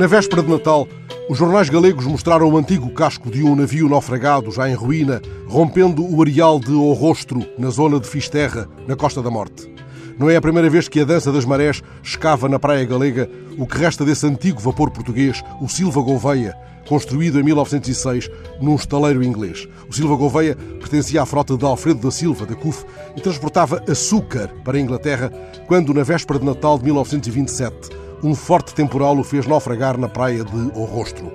Na véspera de Natal, os jornais galegos mostraram o antigo casco de um navio naufragado, já em ruína, rompendo o areal de Orrostro, na zona de Fisterra, na Costa da Morte. Não é a primeira vez que a dança das marés escava na praia galega o que resta desse antigo vapor português, o Silva Gouveia, construído em 1906 num estaleiro inglês. O Silva Gouveia pertencia à frota de Alfredo da Silva, da CUF, e transportava açúcar para a Inglaterra quando, na véspera de Natal de 1927, um forte temporal o fez naufragar na praia de Orrostro.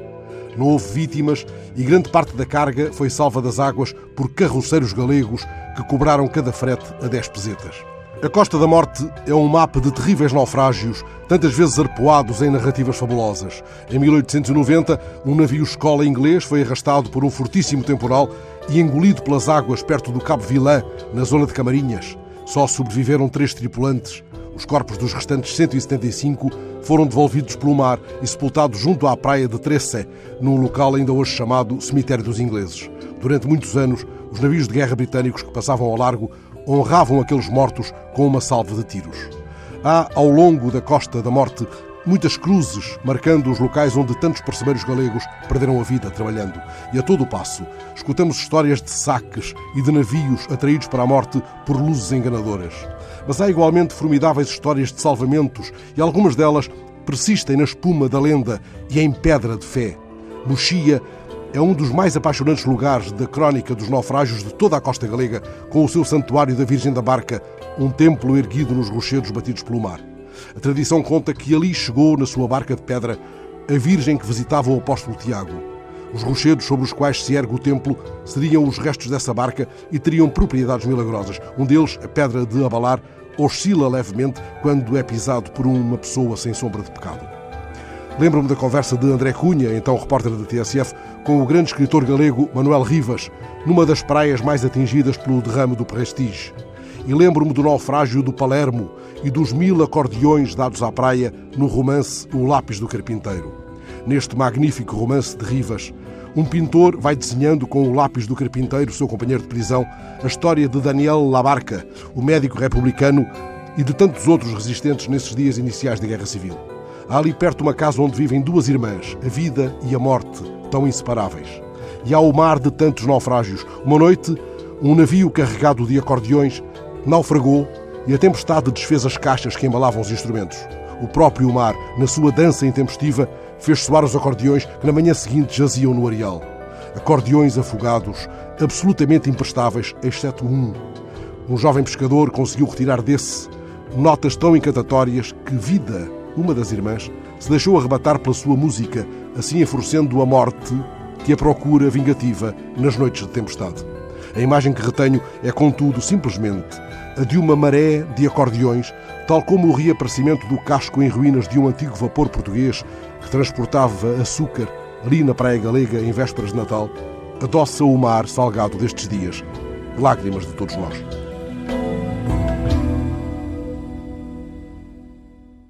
Não houve vítimas e grande parte da carga foi salva das águas por carroceiros galegos que cobraram cada frete a 10 pesetas. A Costa da Morte é um mapa de terríveis naufrágios, tantas vezes arpoados em narrativas fabulosas. Em 1890, um navio-escola inglês foi arrastado por um fortíssimo temporal e engolido pelas águas perto do Cabo Vilã, na zona de Camarinhas. Só sobreviveram três tripulantes. Os corpos dos restantes 175 foram devolvidos pelo mar e sepultados junto à praia de Tressé, num local ainda hoje chamado Cemitério dos Ingleses. Durante muitos anos, os navios de guerra britânicos que passavam ao largo honravam aqueles mortos com uma salva de tiros. Há, ao longo da Costa da Morte, muitas cruzes marcando os locais onde tantos percebeiros galegos perderam a vida trabalhando. E a todo o passo, escutamos histórias de saques e de navios atraídos para a morte por luzes enganadoras. Mas há igualmente formidáveis histórias de salvamentos e algumas delas persistem na espuma da lenda e em pedra de fé. Mochia é um dos mais apaixonantes lugares da crónica dos naufrágios de toda a costa galega, com o seu santuário da Virgem da Barca, um templo erguido nos rochedos batidos pelo mar. A tradição conta que ali chegou, na sua barca de pedra, a Virgem que visitava o apóstolo Tiago. Os rochedos sobre os quais se ergue o templo seriam os restos dessa barca e teriam propriedades milagrosas. Um deles, a pedra de abalar, oscila levemente quando é pisado por uma pessoa sem sombra de pecado. Lembro-me da conversa de André Cunha, então repórter da TSF, com o grande escritor galego Manuel Rivas, numa das praias mais atingidas pelo derrame do Prestige. E lembro-me do naufrágio do Palermo e dos mil acordeões dados à praia no romance O Lápis do Carpinteiro. Neste magnífico romance de Rivas, um pintor vai desenhando com o lápis do carpinteiro, seu companheiro de prisão, a história de Daniel Labarca, o médico republicano, e de tantos outros resistentes nesses dias iniciais da Guerra Civil. Há ali perto uma casa onde vivem duas irmãs, a vida e a morte, tão inseparáveis. E há o mar de tantos naufrágios. Uma noite, um navio carregado de acordeões naufragou e a tempestade desfez as caixas que embalavam os instrumentos. O próprio mar, na sua dança intempestiva, fez soar os acordeões que na manhã seguinte jaziam no areal. Acordeões afogados, absolutamente imprestáveis, exceto um. Um jovem pescador conseguiu retirar desse notas tão encantatórias que Vida, uma das irmãs, se deixou arrebatar pela sua música, assim enfurecendo a morte que a procura vingativa nas noites de tempestade. A imagem que retenho é, contudo, simplesmente a de uma maré de acordeões, tal como o reaparecimento do casco em ruínas de um antigo vapor português que transportava açúcar ali na Praia Galega em vésperas de Natal, adoça o mar salgado destes dias, lágrimas de todos nós.